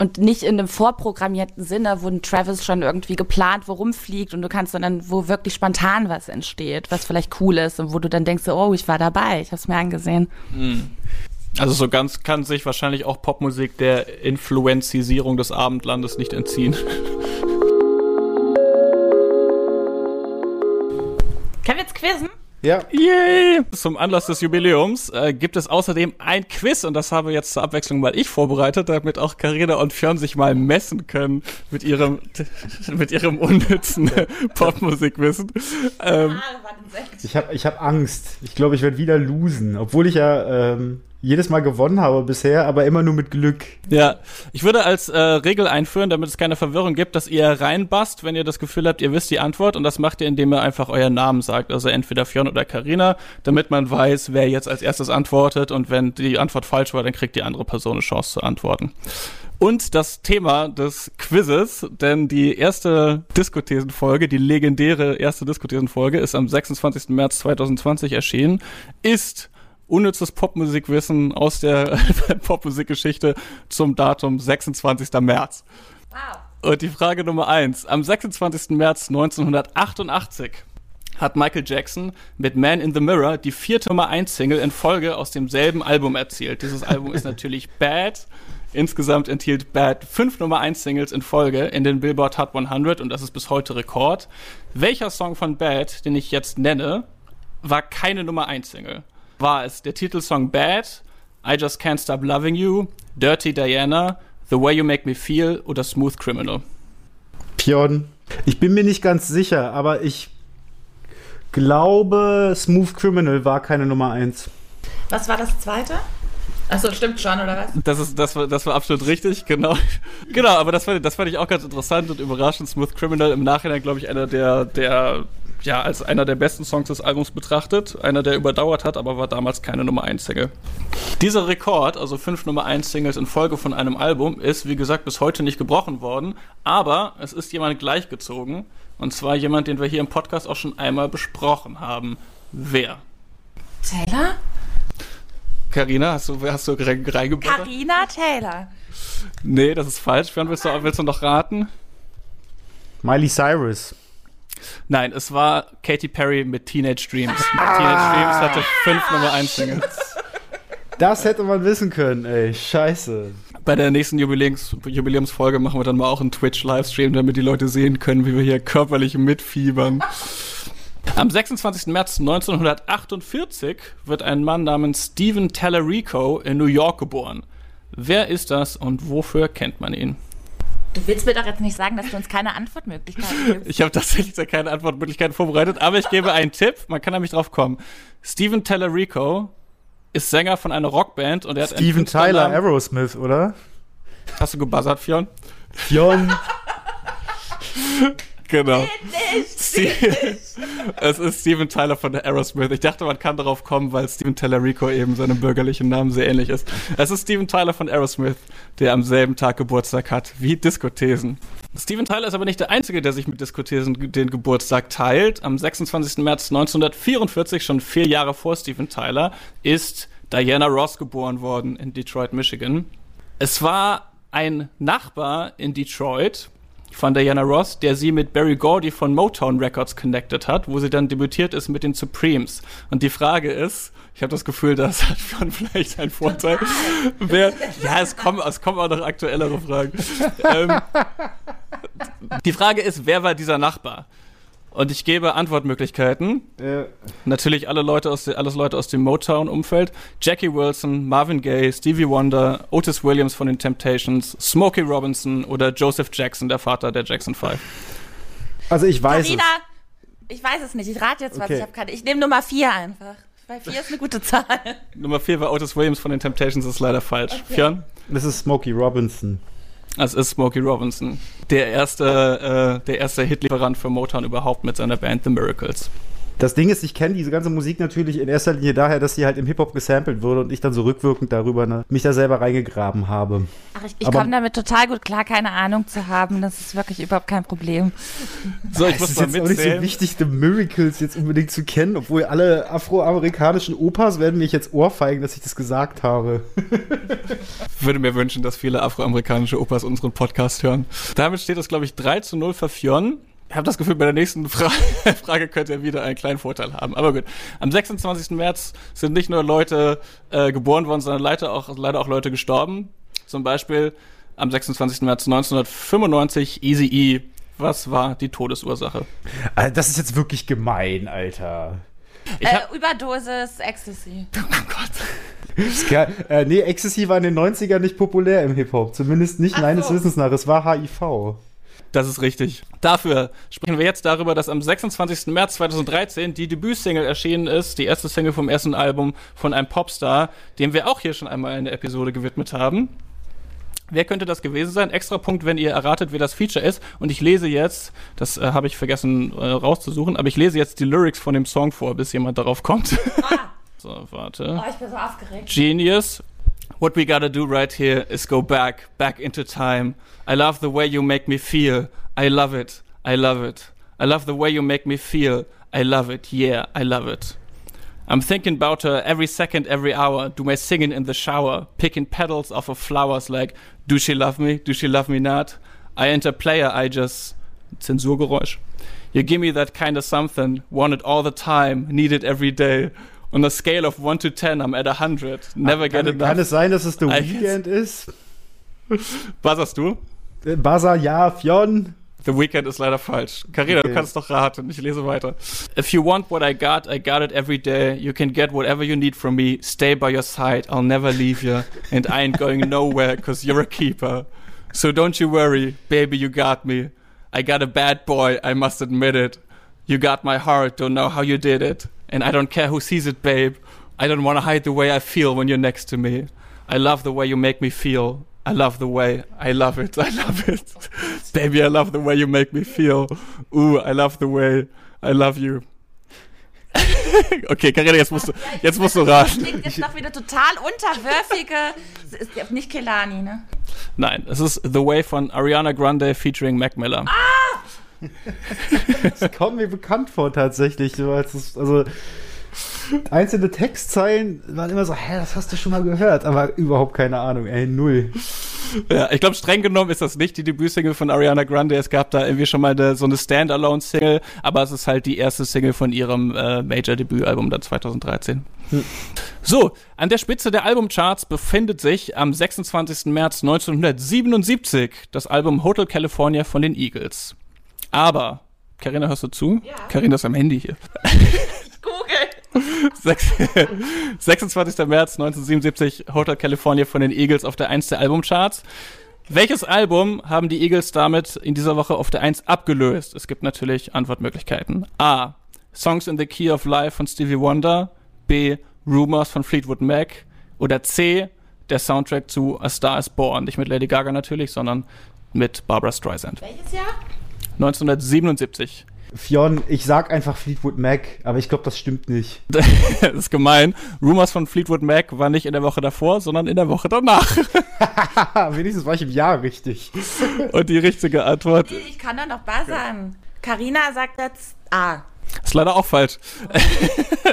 [SPEAKER 3] und nicht in einem vorprogrammierten Sinne, wo ein Travis schon irgendwie geplant wo rumfliegt und du kannst, sondern wo wirklich spontan was entsteht, was vielleicht cool ist und wo du dann denkst, oh, ich war dabei, ich habe es mir angesehen.
[SPEAKER 1] Hm. Also so ganz kann sich wahrscheinlich auch Popmusik der Influenzisierung des Abendlandes nicht entziehen.
[SPEAKER 3] Können wir jetzt quizzen?
[SPEAKER 1] Ja. Yay! Zum Anlass des Jubiläums äh, gibt es außerdem ein Quiz und das habe jetzt zur Abwechslung mal ich vorbereitet, damit auch Carina und Fjörn sich mal messen können mit ihrem mit ihrem unnützen Popmusikwissen. Ähm,
[SPEAKER 2] ich habe ich hab Angst. Ich glaube, ich werde wieder losen, obwohl ich ja ähm, jedes Mal gewonnen habe bisher, aber immer nur mit Glück.
[SPEAKER 1] Ja, ich würde als äh, Regel einführen, damit es keine Verwirrung gibt, dass ihr reinbasst, wenn ihr das Gefühl habt, ihr wisst die Antwort und das macht ihr, indem ihr einfach euren Namen sagt, also entweder Fionn oder Karina, damit man weiß, wer jetzt als erstes antwortet und wenn die Antwort falsch war, dann kriegt die andere Person eine Chance zu antworten. Und das Thema des Quizzes, denn die erste Diskothesenfolge, die legendäre erste Diskothesenfolge, ist am 26. März 2020 erschienen, ist unnützes Popmusikwissen aus der Popmusikgeschichte zum Datum 26. März. Wow. Und die Frage Nummer eins. Am 26. März 1988 hat Michael Jackson mit Man in the Mirror die vierte Nummer 1 Single in Folge aus demselben Album erzielt. Dieses Album ist natürlich Bad. Insgesamt enthielt Bad fünf Nummer 1 Singles in Folge in den Billboard Hot 100 und das ist bis heute Rekord. Welcher Song von Bad, den ich jetzt nenne, war keine Nummer 1 Single? War es der Titelsong Bad, I Just Can't Stop Loving You, Dirty Diana, The Way You Make Me Feel oder Smooth Criminal?
[SPEAKER 2] Pion. Ich bin mir nicht ganz sicher, aber ich glaube, Smooth Criminal war keine Nummer 1.
[SPEAKER 3] Was war das zweite? Achso, stimmt schon, oder was?
[SPEAKER 1] Das, ist, das, war, das war absolut richtig, genau. genau, aber das fand, das fand ich auch ganz interessant und überraschend. Smooth Criminal im Nachhinein, glaube ich, einer der, der ja, als einer der besten Songs des Albums betrachtet. Einer, der überdauert hat, aber war damals keine Nummer 1 Single. Dieser Rekord, also fünf Nummer 1 Singles in Folge von einem Album, ist, wie gesagt, bis heute nicht gebrochen worden. Aber es ist jemand gleichgezogen. Und zwar jemand, den wir hier im Podcast auch schon einmal besprochen haben. Wer?
[SPEAKER 3] Taylor?
[SPEAKER 1] Carina, hast du, hast du reingebracht?
[SPEAKER 3] Carina Taylor.
[SPEAKER 1] Nee, das ist falsch. Willst du, willst du noch raten?
[SPEAKER 2] Miley Cyrus.
[SPEAKER 1] Nein, es war Katy Perry mit Teenage Dreams. Ah. Teenage Dreams hatte fünf Nummer 1 Singles.
[SPEAKER 2] Das hätte man wissen können, ey. Scheiße.
[SPEAKER 1] Bei der nächsten Jubiläums Jubiläumsfolge machen wir dann mal auch einen Twitch-Livestream, damit die Leute sehen können, wie wir hier körperlich mitfiebern. Am 26. März 1948 wird ein Mann namens Stephen Tallarico in New York geboren. Wer ist das und wofür kennt man ihn?
[SPEAKER 3] Du willst mir doch jetzt nicht sagen, dass du uns keine Antwortmöglichkeiten gibst.
[SPEAKER 1] Ich habe tatsächlich keine Antwortmöglichkeiten vorbereitet, aber ich gebe einen Tipp, man kann nämlich drauf kommen. Stephen Tallarico ist Sänger von einer Rockband und er hat
[SPEAKER 2] Steven Tyler, Aerosmith, oder?
[SPEAKER 1] Hast du gebuzzert, Fionn?
[SPEAKER 2] Fionn.
[SPEAKER 1] Genau. es ist Steven Tyler von der Aerosmith. Ich dachte, man kann darauf kommen, weil Steven Tallarico eben seinem bürgerlichen Namen sehr ähnlich ist. Es ist Steven Tyler von Aerosmith, der am selben Tag Geburtstag hat wie Diskothesen. Steven Tyler ist aber nicht der Einzige, der sich mit Diskothesen den Geburtstag teilt. Am 26. März 1944, schon vier Jahre vor Steven Tyler, ist Diana Ross geboren worden in Detroit, Michigan. Es war ein Nachbar in Detroit, von Diana Ross, der sie mit Barry Gordy von Motown Records connected hat, wo sie dann debütiert ist mit den Supremes. Und die Frage ist, ich habe das Gefühl, das hat schon vielleicht einen Vorteil. Wer, ja, es kommen, es kommen auch noch aktuellere Fragen. ähm, die Frage ist, wer war dieser Nachbar? Und ich gebe Antwortmöglichkeiten. Ja. Natürlich alle Leute aus alles Leute aus dem Motown-Umfeld. Jackie Wilson, Marvin Gaye, Stevie Wonder, Otis Williams von den Temptations, Smokey Robinson oder Joseph Jackson, der Vater der Jackson Five.
[SPEAKER 2] Also ich weiß Carina,
[SPEAKER 3] es. Ich weiß es nicht. Ich rate jetzt was. Okay. Ich, hab keine, ich nehme Nummer vier einfach. Weil vier ist eine gute Zahl.
[SPEAKER 1] Nummer vier war Otis Williams von den Temptations, das ist leider falsch. Okay. Fionn?
[SPEAKER 2] Das ist Smokey Robinson.
[SPEAKER 1] Das ist Smokey Robinson, der erste, äh, der erste Hitlieferant für Motown überhaupt mit seiner Band The Miracles.
[SPEAKER 2] Das Ding ist, ich kenne diese ganze Musik natürlich in erster Linie daher, dass sie halt im Hip-Hop gesampelt wurde und ich dann so rückwirkend darüber ne, mich da selber reingegraben habe.
[SPEAKER 3] Ach, ich, ich komme damit total gut klar, keine Ahnung zu haben. Das ist wirklich überhaupt kein Problem.
[SPEAKER 2] So, ich muss es ist jetzt auch nicht so wichtig, The Miracles jetzt unbedingt zu kennen, obwohl alle afroamerikanischen Opas werden mich jetzt ohrfeigen, dass ich das gesagt habe.
[SPEAKER 1] Würde mir wünschen, dass viele afroamerikanische Opas unseren Podcast hören. Damit steht es, glaube ich, 3 zu 0 für Fionn ich habe das Gefühl, bei der nächsten Fra Frage könnte er wieder einen kleinen Vorteil haben. Aber gut. Am 26. März sind nicht nur Leute äh, geboren worden, sondern leider auch, leider auch Leute gestorben. Zum Beispiel am 26. März 1995 Easy E. Was war die Todesursache?
[SPEAKER 2] Also das ist jetzt wirklich gemein, Alter.
[SPEAKER 3] Äh, Überdosis Ecstasy.
[SPEAKER 2] Oh Gott. äh, nee, Ecstasy war in den 90ern nicht populär im Hip-Hop. Zumindest nicht Ach meines so. Wissens nach. Es war HIV.
[SPEAKER 1] Das ist richtig. Dafür sprechen wir jetzt darüber, dass am 26. März 2013 die Debütsingle erschienen ist, die erste Single vom ersten Album von einem Popstar, dem wir auch hier schon einmal eine Episode gewidmet haben. Wer könnte das gewesen sein? Extra Punkt, wenn ihr erratet, wer das Feature ist. Und ich lese jetzt, das äh, habe ich vergessen äh, rauszusuchen, aber ich lese jetzt die Lyrics von dem Song vor, bis jemand darauf kommt. Ah. so, warte.
[SPEAKER 3] Oh, ich bin so aufgeregt.
[SPEAKER 1] Genius. What we gotta do right here is go back, back into time. I love the way you make me feel. I love it. I love it. I love the way you make me feel. I love it. Yeah, I love it. I'm thinking about her every second, every hour. Do my singing in the shower, picking petals off of flowers like, do she love me? Do she love me not? I a player, I just. Zensurgeräusch. You give me that kind of something, want it all the time, need it every day. On a scale of 1 to 10, I'm at 100. Never get enough.
[SPEAKER 2] Kann es sein, dass es The Weekend ist?
[SPEAKER 1] Hast du?
[SPEAKER 2] Buzzer, ja, Fionn.
[SPEAKER 1] The Weekend ist leider falsch. Carina, okay. du kannst doch raten. Ich lese weiter. If you want what I got, I got it every day. You can get whatever you need from me. Stay by your side. I'll never leave you. And I ain't going nowhere, cause you're a keeper. So don't you worry, baby, you got me. I got a bad boy, I must admit it. You got my heart, don't know how you did it. And I don't care who sees it, babe. I don't want to hide the way I feel when you're next to me. I love the way you make me feel. I love the way. I love it. I love it. Baby, I love the way you make me feel. Ooh, I love the way. I love you. okay, Karina, jetzt musst du, jetzt musst du raten. Das
[SPEAKER 3] klingt jetzt noch wieder total unterwürfige. Ist nicht Kelani, ne?
[SPEAKER 1] Nein, es ist The Way von Ariana Grande featuring Mac Miller.
[SPEAKER 3] Ah!
[SPEAKER 2] das kommt mir bekannt vor, tatsächlich. Also, einzelne Textzeilen waren immer so, hä, das hast du schon mal gehört, aber überhaupt keine Ahnung, ey, null.
[SPEAKER 1] Ja, ich glaube, streng genommen ist das nicht die Debütsingle von Ariana Grande. Es gab da irgendwie schon mal eine, so eine Standalone-Single, aber es ist halt die erste Single von ihrem äh, Major-Debütalbum dann 2013. Hm. So, an der Spitze der Albumcharts befindet sich am 26. März 1977 das Album Hotel California von den Eagles. Aber Carina, hörst du zu? Ja. Carina ist am Handy hier.
[SPEAKER 3] Google.
[SPEAKER 1] 26. März 1977, Hotel California von den Eagles auf der 1 der Albumcharts. Welches Album haben die Eagles damit in dieser Woche auf der 1 abgelöst? Es gibt natürlich Antwortmöglichkeiten. A. Songs in the Key of Life von Stevie Wonder. B. Rumors von Fleetwood Mac. Oder C. Der Soundtrack zu A Star is Born. Nicht mit Lady Gaga natürlich, sondern mit Barbara Streisand.
[SPEAKER 3] Welches Jahr?
[SPEAKER 1] 1977.
[SPEAKER 2] Fionn, ich sag einfach Fleetwood Mac, aber ich glaube, das stimmt nicht.
[SPEAKER 1] das ist gemein. Rumors von Fleetwood Mac war nicht in der Woche davor, sondern in der Woche danach.
[SPEAKER 2] Wenigstens war ich im Jahr richtig.
[SPEAKER 1] Und die richtige Antwort.
[SPEAKER 3] Ich kann da noch Bar sagen. Carina sagt jetzt A.
[SPEAKER 1] Ist leider auch falsch.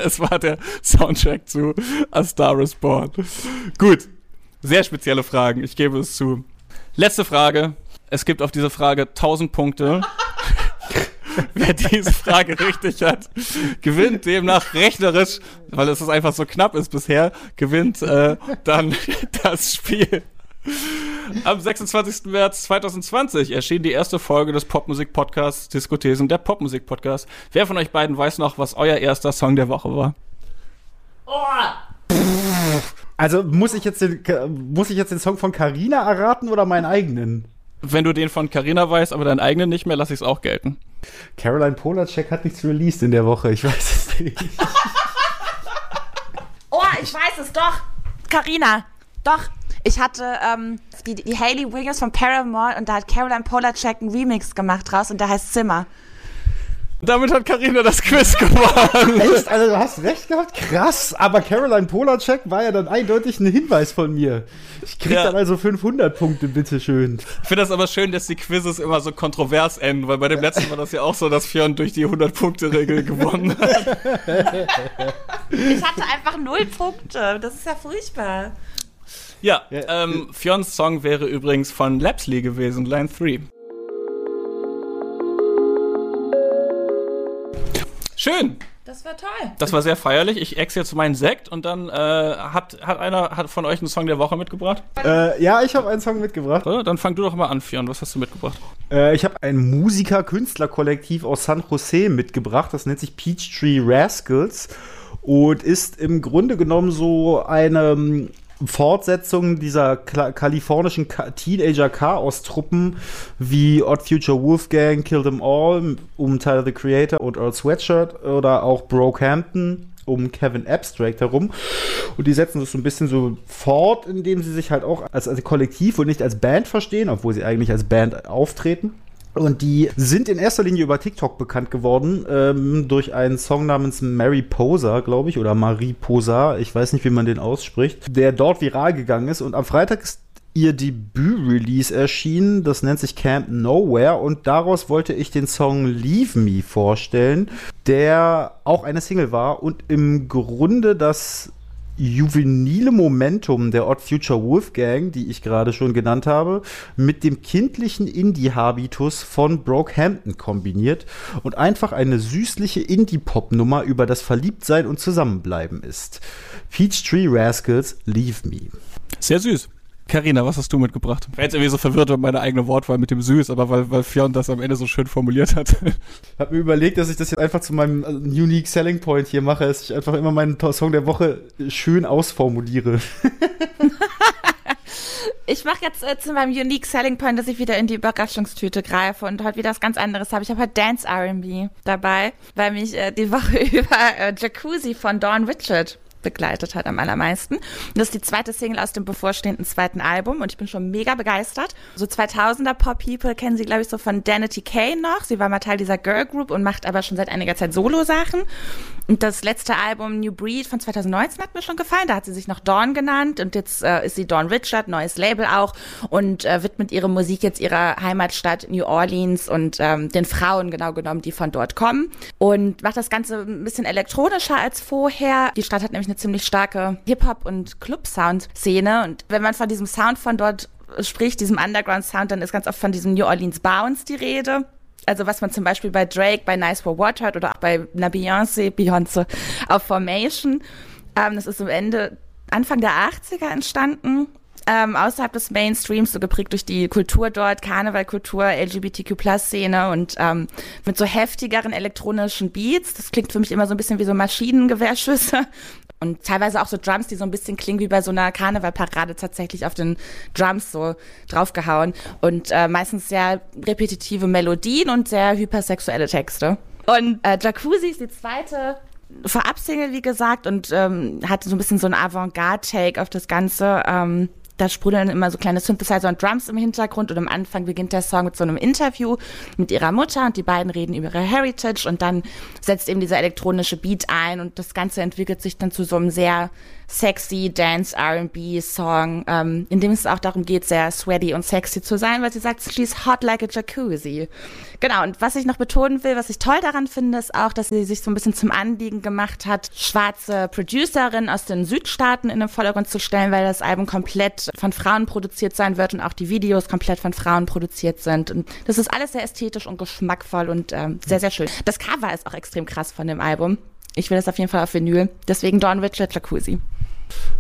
[SPEAKER 1] es war der Soundtrack zu A Star is Born. Gut. Sehr spezielle Fragen, ich gebe es zu. Letzte Frage. Es gibt auf diese Frage 1000 Punkte. Wer diese Frage richtig hat, gewinnt demnach rechnerisch, weil es einfach so knapp ist bisher, gewinnt äh, dann das Spiel. Am 26. März 2020 erschien die erste Folge des Popmusik-Podcasts Diskothesen, der Popmusik-Podcast. Wer von euch beiden weiß noch, was euer erster Song der Woche war?
[SPEAKER 2] Oh. Also muss ich jetzt den, muss ich jetzt den Song von Carina erraten oder meinen eigenen?
[SPEAKER 1] Wenn du den von Carina weißt, aber deinen eigenen nicht mehr, lasse ich es auch gelten.
[SPEAKER 2] Caroline Polacek hat nichts released in der Woche, ich weiß es nicht.
[SPEAKER 3] oh, ich weiß es doch. Carina, doch. Ich hatte ähm, die, die Hayley Williams von Paramore und da hat Caroline Polacek einen Remix gemacht draus und der heißt Zimmer.
[SPEAKER 1] Damit hat Karina das Quiz gewonnen.
[SPEAKER 2] Echt? Also du hast recht gehabt? Krass. Aber Caroline Polacek war ja dann eindeutig ein Hinweis von mir. Ich krieg ja. dann also 500 Punkte, bitteschön.
[SPEAKER 1] Ich finde das aber schön, dass die Quizzes immer so kontrovers enden, weil bei dem letzten war das ja auch so, dass Fionn durch die 100-Punkte-Regel gewonnen hat.
[SPEAKER 3] Ich hatte einfach null Punkte. Das ist ja furchtbar.
[SPEAKER 1] Ja. Ähm, Fionns Song wäre übrigens von Lapsley gewesen, Line 3. Schön.
[SPEAKER 3] Das war toll.
[SPEAKER 1] Das war sehr feierlich. Ich ex jetzt meinen Sekt und dann äh, hat, hat einer hat von euch einen Song der Woche mitgebracht?
[SPEAKER 2] Äh, ja, ich habe einen Song mitgebracht.
[SPEAKER 1] Oder? Dann fang du doch mal an, Fionn. Was hast du mitgebracht?
[SPEAKER 2] Äh, ich habe ein Musiker-Künstler-Kollektiv aus San Jose mitgebracht. Das nennt sich Peachtree Rascals und ist im Grunde genommen so eine Fortsetzungen dieser kalifornischen Teenager-Chaos-Truppen wie Odd Future Wolfgang, Kill Them All um Tyler the Creator und Earl Sweatshirt oder auch Brokehampton um Kevin Abstract herum. Und die setzen das so ein bisschen so fort, indem sie sich halt auch als, als Kollektiv und nicht als Band verstehen, obwohl sie eigentlich als Band auftreten. Und die sind in erster Linie über TikTok bekannt geworden, ähm, durch einen Song namens Mary Poser, glaube ich, oder Marie Poser, ich weiß nicht, wie man den ausspricht, der dort viral gegangen ist. Und am Freitag ist ihr Debüt-Release erschienen, das nennt sich Camp Nowhere. Und daraus wollte ich den Song Leave Me vorstellen, der auch eine Single war. Und im Grunde das juvenile Momentum der Odd Future Wolfgang, die ich gerade schon genannt habe, mit dem kindlichen Indie-Habitus von Brokehampton kombiniert und einfach eine süßliche Indie-Pop-Nummer über das Verliebtsein und Zusammenbleiben ist. Peachtree Rascals Leave Me.
[SPEAKER 1] Sehr süß. Karina, was hast du mitgebracht? Ich war jetzt irgendwie so verwirrt über meine eigene Wortwahl mit dem Süß, aber weil, weil Fionn das am Ende so schön formuliert hat.
[SPEAKER 2] Ich habe mir überlegt, dass ich das jetzt einfach zu meinem äh, Unique Selling Point hier mache, dass ich einfach immer meinen Song der Woche schön ausformuliere.
[SPEAKER 3] ich mache jetzt äh, zu meinem Unique Selling Point, dass ich wieder in die Überraschungstüte greife und heute wieder was ganz anderes habe. Ich habe heute Dance R&B dabei, weil mich äh, die Woche über äh, Jacuzzi von Dawn Richard begleitet hat am allermeisten. Und das ist die zweite Single aus dem bevorstehenden zweiten Album und ich bin schon mega begeistert. So 2000er Pop People kennen sie, glaube ich, so von Danity Kane noch. Sie war mal Teil dieser Girl Group und macht aber schon seit einiger Zeit Solo-Sachen. Und das letzte Album New Breed von 2019 hat mir schon gefallen. Da hat sie sich noch Dawn genannt und jetzt äh, ist sie Dawn Richard, neues Label auch und äh, widmet ihre Musik jetzt ihrer Heimatstadt New Orleans und ähm, den Frauen genau genommen, die von dort kommen. Und macht das Ganze ein bisschen elektronischer als vorher. Die Stadt hat nämlich eine ziemlich starke Hip-Hop- und Club-Sound-Szene. Und wenn man von diesem Sound von dort spricht, diesem Underground-Sound, dann ist ganz oft von diesem New Orleans Bounce die Rede. Also was man zum Beispiel bei Drake, bei Nice for What hört oder auch bei einer Beyoncé, Beyoncé auf Formation. Ähm, das ist am Ende Anfang der 80er entstanden ähm, außerhalb des Mainstreams, so geprägt durch die Kultur dort, Karnevalkultur, LGBTQ-Plus-Szene und ähm, mit so heftigeren elektronischen Beats. Das klingt für mich immer so ein bisschen wie so Maschinengewehrschüsse. Und teilweise auch so Drums, die so ein bisschen klingen wie bei so einer Karnevalparade tatsächlich auf den Drums so draufgehauen. Und äh, meistens sehr repetitive Melodien und sehr hypersexuelle Texte. Und äh, Jacuzzi ist die zweite Vorab-Single, wie gesagt, und ähm, hatte so ein bisschen so ein Avantgarde-Take auf das Ganze. Ähm, da sprudeln immer so kleine Synthesizer und Drums im Hintergrund und am Anfang beginnt der Song mit so einem Interview mit ihrer Mutter und die beiden reden über ihre Heritage und dann setzt eben dieser elektronische Beat ein und das Ganze entwickelt sich dann zu so einem sehr sexy Dance R&B Song, ähm, in dem es auch darum geht, sehr sweaty und sexy zu sein, weil sie sagt, she's hot like a jacuzzi. Genau, und was ich noch betonen will, was ich toll daran finde, ist auch, dass sie sich so ein bisschen zum Anliegen gemacht hat, schwarze Producerinnen aus den Südstaaten in den Vordergrund zu stellen, weil das Album komplett von Frauen produziert sein wird und auch die Videos komplett von Frauen produziert sind. Und das ist alles sehr ästhetisch und geschmackvoll und ähm, sehr, sehr schön. Das Cover ist auch extrem krass von dem Album. Ich will das auf jeden Fall auf Vinyl. Deswegen Dawn Richard Jacuzzi.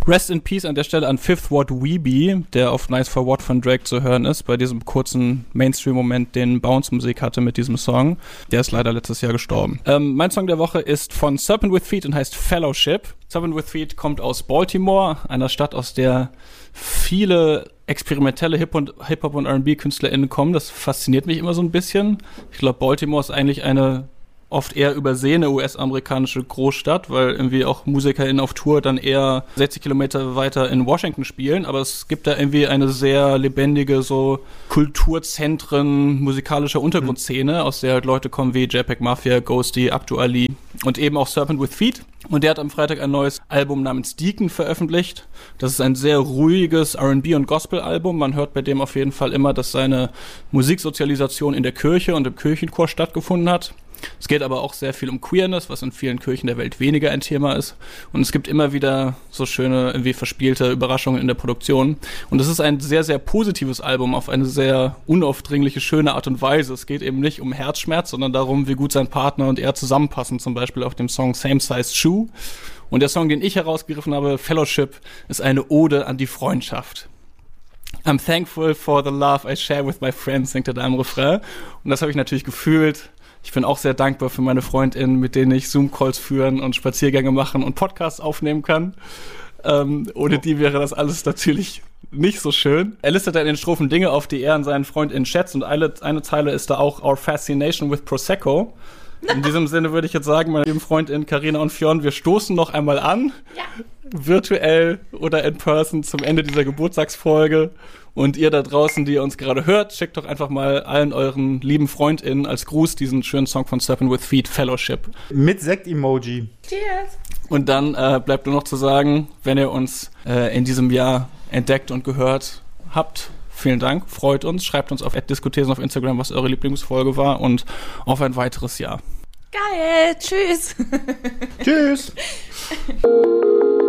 [SPEAKER 1] Rest in Peace an der Stelle an Fifth Ward Weeby, der auf Nice for What von Drake zu hören ist, bei diesem kurzen Mainstream-Moment, den Bounce Musik hatte mit diesem Song. Der ist leider letztes Jahr gestorben. Ähm, mein Song der Woche ist von Serpent with Feet und heißt Fellowship. Serpent with Feet kommt aus Baltimore, einer Stadt, aus der viele experimentelle Hip-Hop und R&B-KünstlerInnen kommen. Das fasziniert mich immer so ein bisschen. Ich glaube, Baltimore ist eigentlich eine oft eher übersehene US-amerikanische Großstadt, weil irgendwie auch MusikerInnen auf Tour dann eher 60 Kilometer weiter in Washington spielen. Aber es gibt da irgendwie eine sehr lebendige so Kulturzentren musikalischer Untergrundszene, mhm. aus der halt Leute kommen wie JPEG Mafia, Ghosty, Abdu Ali und eben auch Serpent with Feet. Und der hat am Freitag ein neues Album namens Deacon veröffentlicht. Das ist ein sehr ruhiges R&B und Gospel-Album. Man hört bei dem auf jeden Fall immer, dass seine Musiksozialisation in der Kirche und im Kirchenchor stattgefunden hat. Es geht aber auch sehr viel um Queerness, was in vielen Kirchen der Welt weniger ein Thema ist. Und es gibt immer wieder so schöne, irgendwie verspielte Überraschungen in der Produktion. Und es ist ein sehr, sehr positives Album auf eine sehr unaufdringliche, schöne Art und Weise. Es geht eben nicht um Herzschmerz, sondern darum, wie gut sein Partner und er zusammenpassen, zum Beispiel auf dem Song Same Size Shoe. Und der Song, den ich herausgegriffen habe, Fellowship, ist eine Ode an die Freundschaft. I'm thankful for the love I share with my friends, singt er da im Refrain. Und das habe ich natürlich gefühlt ich bin auch sehr dankbar für meine FreundInnen, mit denen ich Zoom-Calls führen und Spaziergänge machen und Podcasts aufnehmen kann. Ähm, ohne die wäre das alles natürlich nicht so schön. Er listet in den Strophen Dinge auf, die er an seinen FreundInnen schätzt und eine, eine Zeile ist da auch Our Fascination with Prosecco. In diesem Sinne würde ich jetzt sagen, meine lieben Freundinnen Karina und Fionn, wir stoßen noch einmal an. Ja. Virtuell oder in person zum Ende dieser Geburtstagsfolge. Und ihr da draußen, die ihr uns gerade hört, schickt doch einfach mal allen euren lieben FreundInnen als Gruß diesen schönen Song von Serpent with Feet, Fellowship.
[SPEAKER 2] Mit Sekt-Emoji.
[SPEAKER 4] Cheers.
[SPEAKER 1] Und dann äh, bleibt nur noch zu sagen, wenn ihr uns äh, in diesem Jahr entdeckt und gehört habt, vielen Dank, freut uns. Schreibt uns auf Diskutesen auf Instagram, was eure Lieblingsfolge war und auf ein weiteres Jahr.
[SPEAKER 3] Geil, tschüss.
[SPEAKER 2] tschüss.